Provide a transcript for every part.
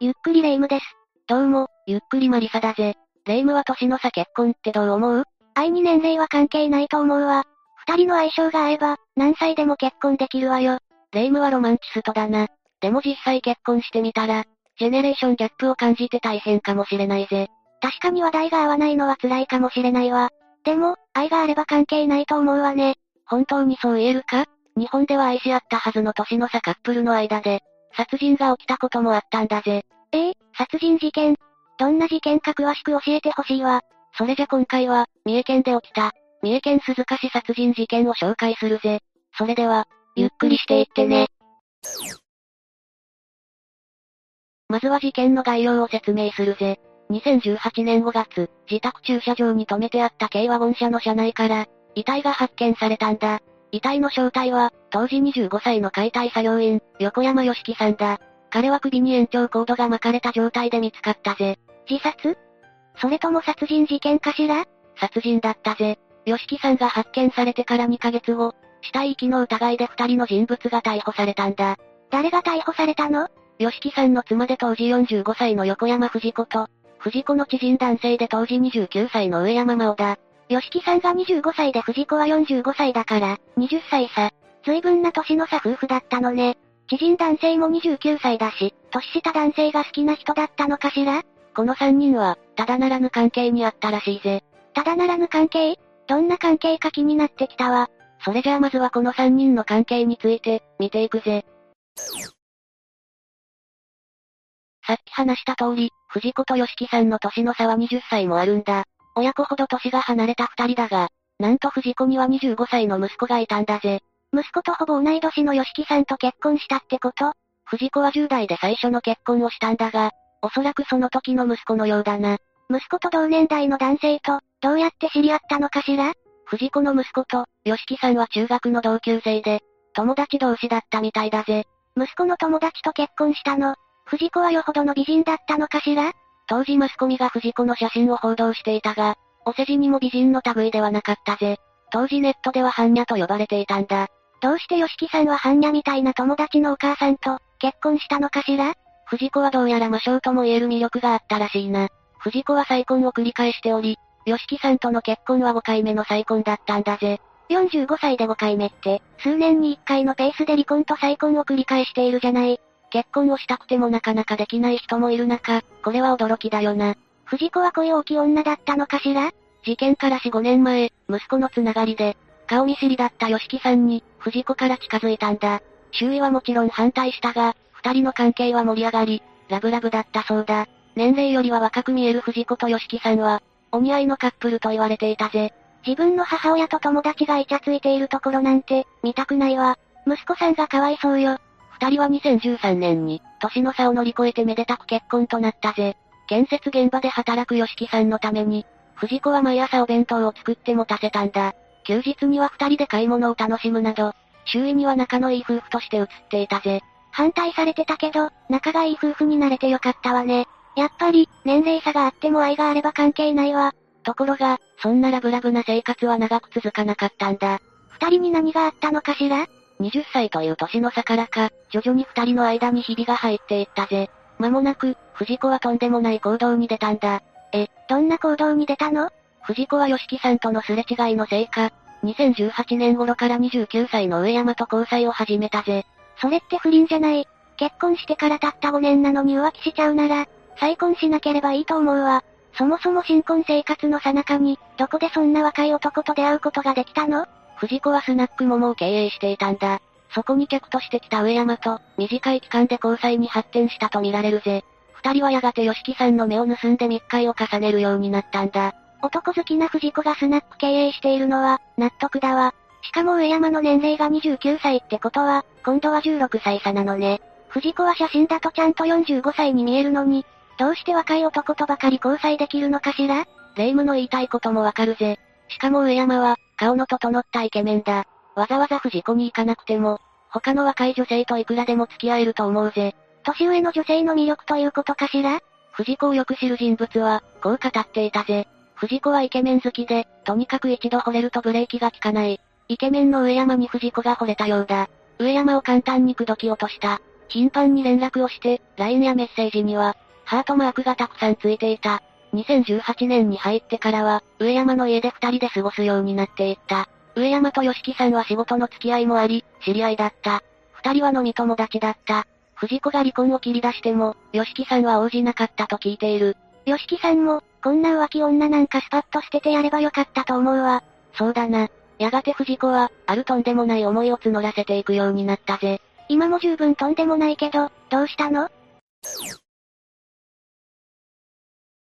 ゆっくりレ夢ムです。どうも、ゆっくりマリサだぜ。レ夢ムは年の差結婚ってどう思う？愛に年齢は関係ないと思うわ。二人の相性が合えば、何歳でも結婚できるわよ。レ夢ムはロマンチストだな。でも実際結婚してみたら、ジェネレーションギャップを感じて大変かもしれないぜ。確かに話題が合わないのは辛いかもしれないわ。でも、愛があれば関係ないと思うわね。本当にそう言えるか？日本では愛し合ったはずの年の差カップルの間で、殺人が起きたこともあったんだぜ。ええ殺人事件？どんな事件か詳しく教えてほしいわ。それじゃ今回は、三重県で起きた、三重県鈴鹿市殺人事件を紹介するぜ。それでは、ゆっくりしていってね。まずは事件の概要を説明するぜ。2018年5月、自宅駐車場に停めてあった軽ワゴン車の車内から、遺体が発見されたんだ。遺体の正体は、当時25歳の解体作業員、横山義樹さんだ。彼は首に延長コードが巻かれた状態で見つかったぜ。自殺？それとも殺人事件かしら？殺人だったぜ。吉木さんが発見されてから2ヶ月後、死体遺棄の疑いで2人の人物が逮捕されたんだ。誰が逮捕されたの？吉木さんの妻で当時45歳の横山藤子と、藤子の知人男性で当時29歳の上山真央だ。吉木さんが25歳で藤子は45歳だから、20歳差。随分な年の差夫婦だったのね。知人男性も29歳だし、年下男性が好きな人だったのかしら？この3人は、ただならぬ関係にあったらしいぜ。ただならぬ関係？どんな関係か気になってきたわ。それじゃあまずはこの3人の関係について、見ていくぜ。さっき話した通り、藤子と吉木さんの年の差は20歳もあるんだ。親子ほど年が離れた二人だが、なんと藤子には25歳の息子がいたんだぜ。息子とほぼ同い年の吉木さんと結婚したってこと？藤子は10代で最初の結婚をしたんだが、おそらくその時の息子のようだな。息子と同年代の男性と、どうやって知り合ったのかしら？藤子の息子と、吉木さんは中学の同級生で、友達同士だったみたいだぜ。息子の友達と結婚したの。藤子はよほどの美人だったのかしら？当時マスコミが藤子の写真を報道していたが、お世辞にも美人の類ではなかったぜ。当時ネットでは般若と呼ばれていたんだ。どうして吉木さんは般若みたいな友達のお母さんと結婚したのかしら？藤子はどうやら魔性とも言える魅力があったらしいな。藤子は再婚を繰り返しており、吉木さんとの結婚は5回目の再婚だったんだぜ。45歳で5回目って、数年に1回のペースで離婚と再婚を繰り返しているじゃない。結婚をしたくてもなかなかできない人もいる中、これは驚きだよな。藤子は声大きい女だったのかしら？事件から4、5年前、息子のつながりで、顔見知りだった吉木さんに、藤子から近づいたんだ。周囲はもちろん反対したが、二人の関係は盛り上がり、ラブラブだったそうだ。年齢よりは若く見える藤子と吉木さんは、お似合いのカップルと言われていたぜ。自分の母親と友達がイチャついているところなんて、見たくないわ。息子さんがかわいそうよ。二人は2013年に、年の差を乗り越えてめでたく結婚となったぜ。建設現場で働く吉木さんのために、藤子は毎朝お弁当を作ってもたせたんだ。休日には二人で買い物を楽しむなど、周囲には仲のいい夫婦として映っていたぜ。反対されてたけど、仲がいい夫婦になれてよかったわね。やっぱり、年齢差があっても愛があれば関係ないわ。ところが、そんなラブラブな生活は長く続かなかったんだ。二人に何があったのかしら？20歳という年の差からか、徐々に二人の間に日々が入っていったぜ。間もなく、藤子はとんでもない行動に出たんだ。え、どんな行動に出たの？藤子は吉木さんとのすれ違いのせいか、2018年頃から29歳の上山と交際を始めたぜ。それって不倫じゃない。結婚してからたった5年なのに浮気しちゃうなら、再婚しなければいいと思うわ。そもそも新婚生活の最中に、どこでそんな若い男と出会うことができたの？藤子はスナック桃を経営していたんだ。そこに客として来た上山と、短い期間で交際に発展したと見られるぜ。二人はやがて吉木さんの目を盗んで密会を重ねるようになったんだ。男好きな藤子がスナック経営しているのは、納得だわ。しかも上山の年齢が29歳ってことは、今度は16歳差なのね。藤子は写真だとちゃんと45歳に見えるのに、どうして若い男とばかり交際できるのかしら？霊夢の言いたいこともわかるぜ。しかも上山は、顔の整ったイケメンだ。わざわざ藤子に行かなくても、他の若い女性といくらでも付き合えると思うぜ。年上の女性の魅力ということかしら？藤子をよく知る人物は、こう語っていたぜ。藤子はイケメン好きで、とにかく一度惚れるとブレーキが効かない。イケメンの上山に藤子が惚れたようだ。上山を簡単に口説き落とした。頻繁に連絡をして、LINE やメッセージには、ハートマークがたくさんついていた。2018年に入ってからは、上山の家で二人で過ごすようになっていった。上山と吉木さんは仕事の付き合いもあり、知り合いだった。二人は飲み友達だった。藤子が離婚を切り出しても、吉木さんは応じなかったと聞いている。吉木さんも、こんな浮気女なんかスパッと捨ててやればよかったと思うわ。そうだな。やがて藤子は、あるとんでもない思いを募らせていくようになったぜ。今も十分とんでもないけど、どうしたの？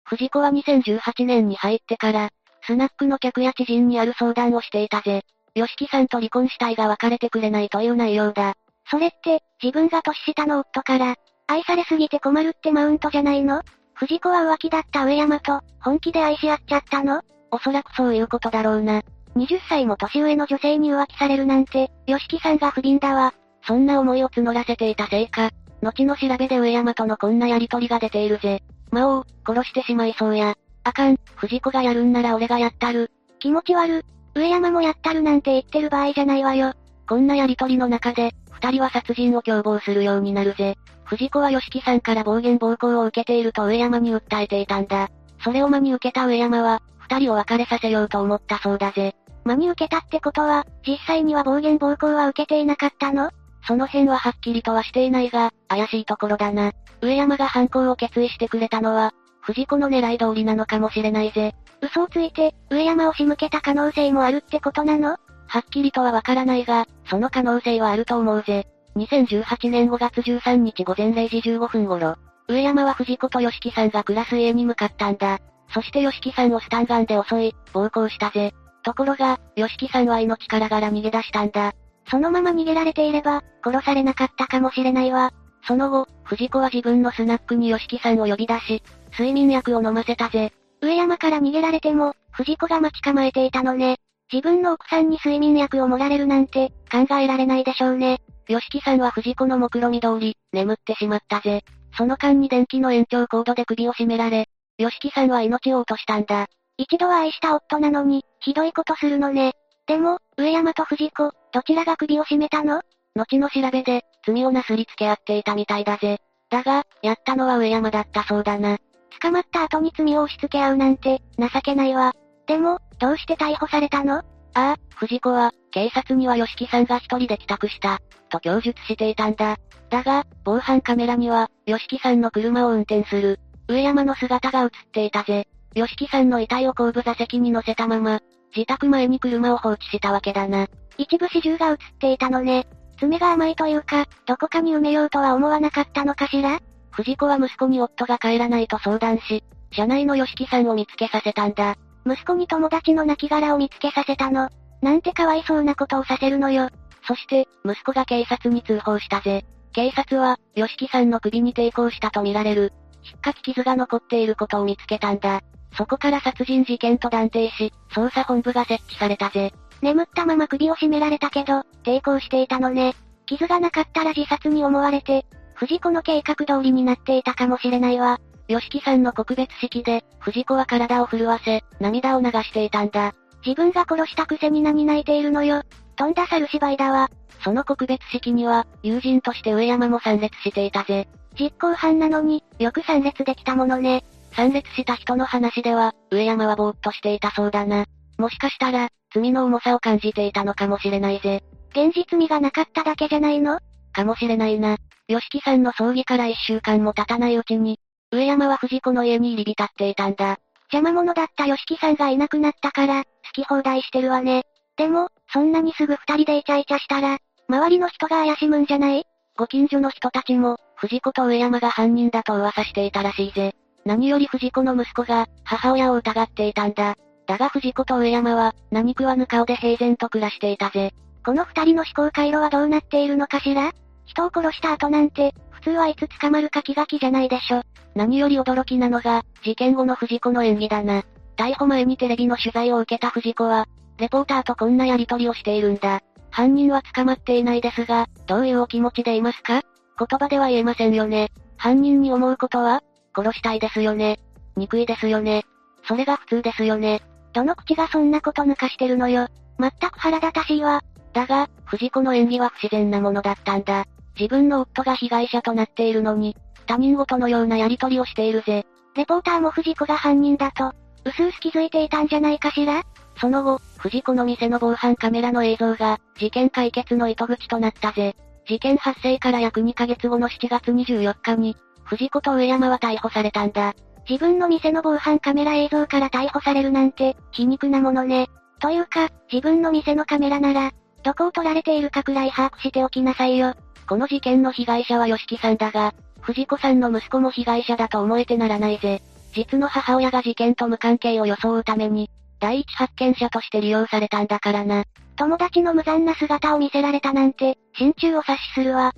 藤子は2018年に入ってから、スナックの客や知人にある相談をしていたぜ。吉木さんと離婚したいが別れてくれないという内容だ。それって、自分が年下の夫から、愛されすぎて困るってマウントじゃないの？藤子は浮気だった上山と、本気で愛し合っちゃったの？おそらくそういうことだろうな。20歳も年上の女性に浮気されるなんて、吉木さんが不憫だわ。そんな思いを募らせていたせいか、後の調べで上山とのこんなやりとりが出ているぜ。魔王、殺してしまいそうや。あかん、藤子がやるんなら俺がやったる。気持ち悪。上山もやったるなんて言ってる場合じゃないわよ。こんなやりとりの中で、二人は殺人を共謀するようになるぜ。藤子は吉木さんから暴言暴行を受けていると上山に訴えていたんだ。それを真に受けた上山は、二人を別れさせようと思ったそうだぜ。真に受けたってことは、実際には暴言暴行は受けていなかったの？その辺ははっきりとはしていないが、怪しいところだな。上山が犯行を決意してくれたのは、藤子の狙い通りなのかもしれないぜ。嘘をついて、上山を仕向けた可能性もあるってことなの？はっきりとはわからないが、その可能性はあると思うぜ。2018年5月13日午前0時15分頃、上山は藤子と吉木さんが暮らす家に向かったんだ。そして吉木さんをスタンガンで襲い、暴行したぜ。ところが、吉木さんは命からがら逃げ出したんだ。そのまま逃げられていれば、殺されなかったかもしれないわ。その後、藤子は自分のスナックに吉木さんを呼び出し、睡眠薬を飲ませたぜ。上山から逃げられても、藤子が待ち構えていたのね。自分の奥さんに睡眠薬を盛られるなんて、考えられないでしょうね。吉木さんは藤子の目論見通り、眠ってしまったぜ。その間に電気の延長コードで首を絞められ、吉木さんは命を落としたんだ。一度は愛した夫なのに、ひどいことするのね。でも、上山と藤子、どちらが首を絞めたの？後の調べで、罪をなすりつけ合っていたみたいだぜ。だが、やったのは上山だったそうだな。捕まった後に罪を押し付け合うなんて、情けないわ。でも、どうして逮捕されたの？ああ、藤子は、警察には吉木さんが一人で帰宅した、と供述していたんだ。だが、防犯カメラには、吉木さんの車を運転する、上山の姿が映っていたぜ。吉木さんの遺体を後部座席に乗せたまま、自宅前に車を放置したわけだな。一部始終が映っていたのね。爪が甘いというか、どこかに埋めようとは思わなかったのかしら？藤子は息子に夫が帰らないと相談し、車内の吉木さんを見つけさせたんだ。息子に友達の亡骸を見つけさせたの。なんてかわいそうなことをさせるのよ。そして、息子が警察に通報したぜ。警察は、吉木さんの首に抵抗したとみられる、引っかき傷が残っていることを見つけたんだ。そこから殺人事件と断定し、捜査本部が設置されたぜ。眠ったまま首を絞められたけど、抵抗していたのね。傷がなかったら自殺に思われて、藤子の計画通りになっていたかもしれないわ。吉木さんの告別式で、藤子は体を震わせ、涙を流していたんだ。自分が殺したくせに何泣いているのよ。とんだ猿芝居だわ。その告別式には、友人として上山も参列していたぜ。実行犯なのに、よく参列できたものね。参列した人の話では、上山はぼーっとしていたそうだな。もしかしたら、罪の重さを感じていたのかもしれないぜ。現実味がなかっただけじゃないの？かもしれないな。吉木さんの葬儀から一週間も経たないうちに、上山は藤子の家に入り浸っていたんだ。邪魔者だった吉木さんがいなくなったから、好き放題してるわね。でも、そんなにすぐ二人でイチャイチャしたら、周りの人が怪しむんじゃない？ご近所の人たちも、藤子と上山が犯人だと噂していたらしいぜ。何より藤子の息子が、母親を疑っていたんだ。だが藤子と上山は、何食わぬ顔で平然と暮らしていたぜ。この二人の思考回路はどうなっているのかしら？人を殺した後なんて、普通はいつ捕まるか気が気じゃないでしょ。何より驚きなのが、事件後の藤子の演技だな。逮捕前にテレビの取材を受けた藤子は、レポーターとこんなやりとりをしているんだ。犯人は捕まっていないですが、どういうお気持ちでいますか？言葉では言えませんよね。犯人に思うことは？殺したいですよね。憎いですよね。それが普通ですよね。どの口がそんなこと抜かしてるのよ。全く腹立たしいわ。だが、藤子の演技は不自然なものだったんだ。自分の夫が被害者となっているのに、他人事のようなやり取りをしているぜ。レポーターも藤子が犯人だと、うすうす気づいていたんじゃないかしら？その後、藤子の店の防犯カメラの映像が、事件解決の糸口となったぜ。事件発生から約2ヶ月後の7月24日に、藤子と上山は逮捕されたんだ。自分の店の防犯カメラ映像から逮捕されるなんて、皮肉なものね。というか、自分の店のカメラなら、どこを撮られているかくらい把握しておきなさいよ。この事件の被害者は吉木さんだが、藤子さんの息子も被害者だと思えてならないぜ。実の母親が事件と無関係を装うために、第一発見者として利用されたんだからな。友達の無残な姿を見せられたなんて、心中を察しするわ。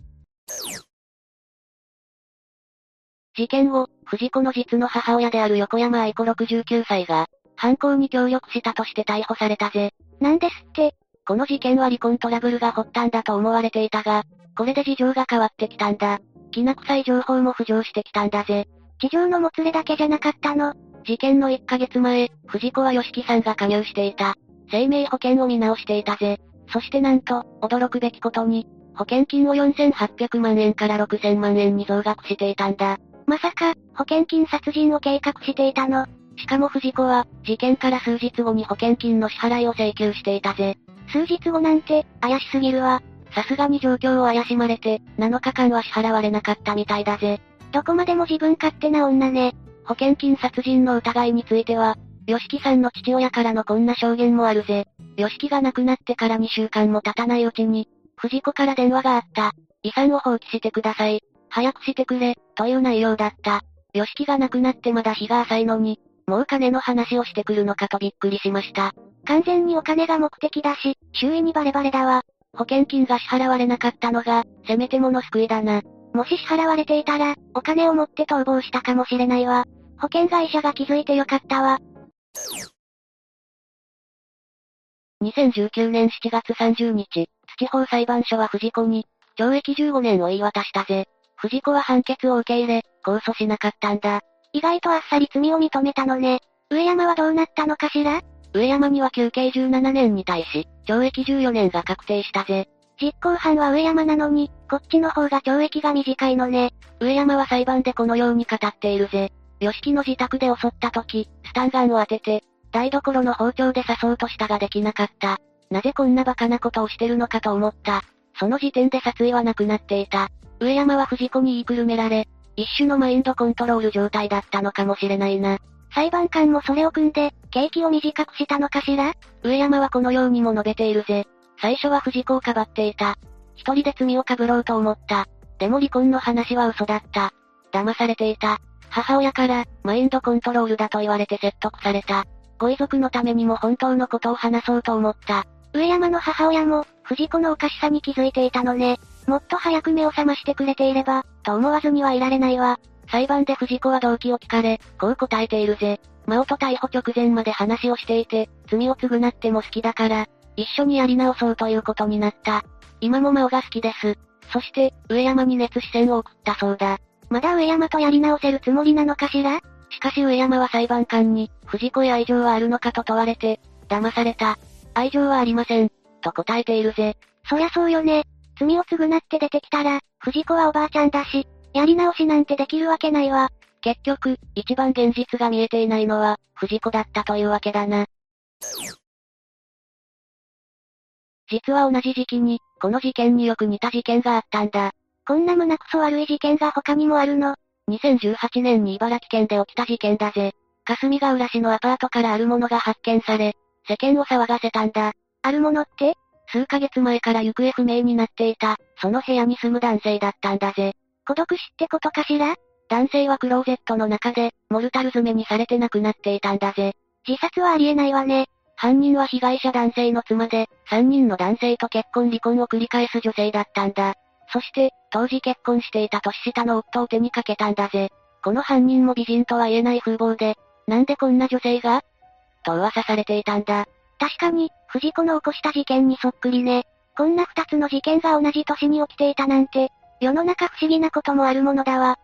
事件後、藤子の実の母親である横山愛子69歳が、犯行に協力したとして逮捕されたぜ。なんですって。この事件は離婚トラブルが発端だと思われていたが、これで事情が変わってきたんだ。きな臭い情報も浮上してきたんだぜ。地上のもつれだけじゃなかったの。事件の1ヶ月前、藤子は吉木さんが加入していた。生命保険を見直していたぜ。そしてなんと、驚くべきことに、保険金を4800万円から6000万円に増額していたんだ。まさか、保険金殺人を計画していたの。しかも藤子は、事件から数日後に保険金の支払いを請求していたぜ。数日後なんて、怪しすぎるわ。さすがに状況を怪しまれて、7日間は支払われなかったみたいだぜ。どこまでも自分勝手な女ね。保険金殺人の疑いについては、吉木さんの父親からのこんな証言もあるぜ。吉木が亡くなってから2週間も経たないうちに、藤子から電話があった。遺産を放棄してください。早くしてくれ、という内容だった。吉木が亡くなってまだ日が浅いのに、もう金の話をしてくるのかとびっくりしました。完全にお金が目的だし、周囲にバレバレだわ。保険金が支払われなかったのが、せめてもの救いだな。もし支払われていたら、お金を持って逃亡したかもしれないわ。保険会社が気づいてよかったわ。2019年7月30日、土方裁判所は藤子に、懲役15年を言い渡したぜ。藤子は判決を受け入れ、控訴しなかったんだ。意外とあっさり罪を認めたのね。上山はどうなったのかしら？上山には休刑17年に対し、懲役14年が確定したぜ。実行犯は上山なのに、こっちの方が懲役が短いのね。上山は裁判でこのように語っているぜ。吉木の自宅で襲った時、スタンガンを当てて、台所の包丁で刺そうとしたができなかった。なぜこんな馬鹿なことをしてるのかと思った。その時点で殺意はなくなっていた。上山は藤子に言いくるめられ、一種のマインドコントロール状態だったのかもしれないな。裁判官もそれを組んで、刑期を短くしたのかしら？上山はこのようにも述べているぜ。最初は藤子をかばっていた。一人で罪をかぶろうと思った。でも離婚の話は嘘だった。騙されていた。母親から、マインドコントロールだと言われて説得された。ご遺族のためにも本当のことを話そうと思った。上山の母親も、藤子のおかしさに気づいていたのね。もっと早く目を覚ましてくれていれば、と思わずにはいられないわ。裁判で藤子は動機を聞かれ、こう答えているぜ。真央と逮捕直前まで話をしていて、罪を償っても好きだから、一緒にやり直そうということになった。今も真央が好きです。そして、上山に熱視線を送ったそうだ。まだ上山とやり直せるつもりなのかしら？しかし上山は裁判官に、藤子へ愛情はあるのかと問われて、騙された。愛情はありません。と答えているぜ。そりゃそうよね。罪を償って出てきたら、藤子はおばあちゃんだし、やり直しなんてできるわけないわ。結局、一番現実が見えていないのは、藤子だったというわけだな。実は同じ時期に、この事件によく似た事件があったんだ。こんな胸くそ悪い事件が他にもあるの。2018年に茨城県で起きた事件だぜ。霞ヶ浦市のアパートからあるものが発見され、世間を騒がせたんだ。あるものって？数ヶ月前から行方不明になっていた、その部屋に住む男性だったんだぜ。孤独死ってことかしら？男性はクローゼットの中で、モルタル詰めにされて亡くなっていたんだぜ。自殺はありえないわね。犯人は被害者男性の妻で、3人の男性と結婚離婚を繰り返す女性だったんだ。そして、当時結婚していた年下の夫を手にかけたんだぜ。この犯人も美人とは言えない風貌で、なんでこんな女性が？と噂されていたんだ。確かに、藤子の起こした事件にそっくりね。こんな二つの事件が同じ年に起きていたなんて、世の中不思議なこともあるものだわ。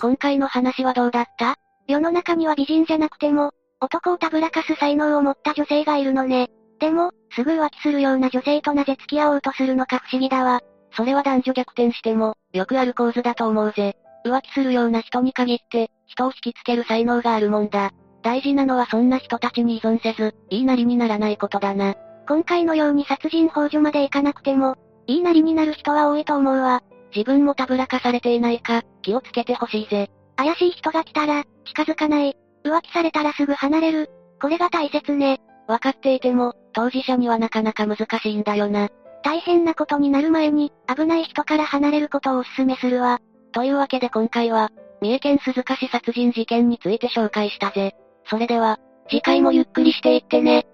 今回の話はどうだった？世の中には美人じゃなくても、男をたぶらかす才能を持った女性がいるのね。でも、すぐ浮気するような女性となぜ付き合おうとするのか不思議だわ。それは男女逆転しても、よくある構図だと思うぜ。浮気するような人に限って、人を引きつける才能があるもんだ。大事なのはそんな人たちに依存せず、言いなりにならないことだな。今回のように殺人幇助までいかなくても、言いなりになる人は多いと思うわ。自分もたぶらかされていないか、気をつけてほしいぜ。怪しい人が来たら、近づかない。浮気されたらすぐ離れる。これが大切ね。わかっていても、当事者にはなかなか難しいんだよな。大変なことになる前に、危ない人から離れることをお勧めするわ。というわけで今回は、三重県鈴鹿市殺人事件について紹介したぜ。それでは、次回もゆっくりしていってね。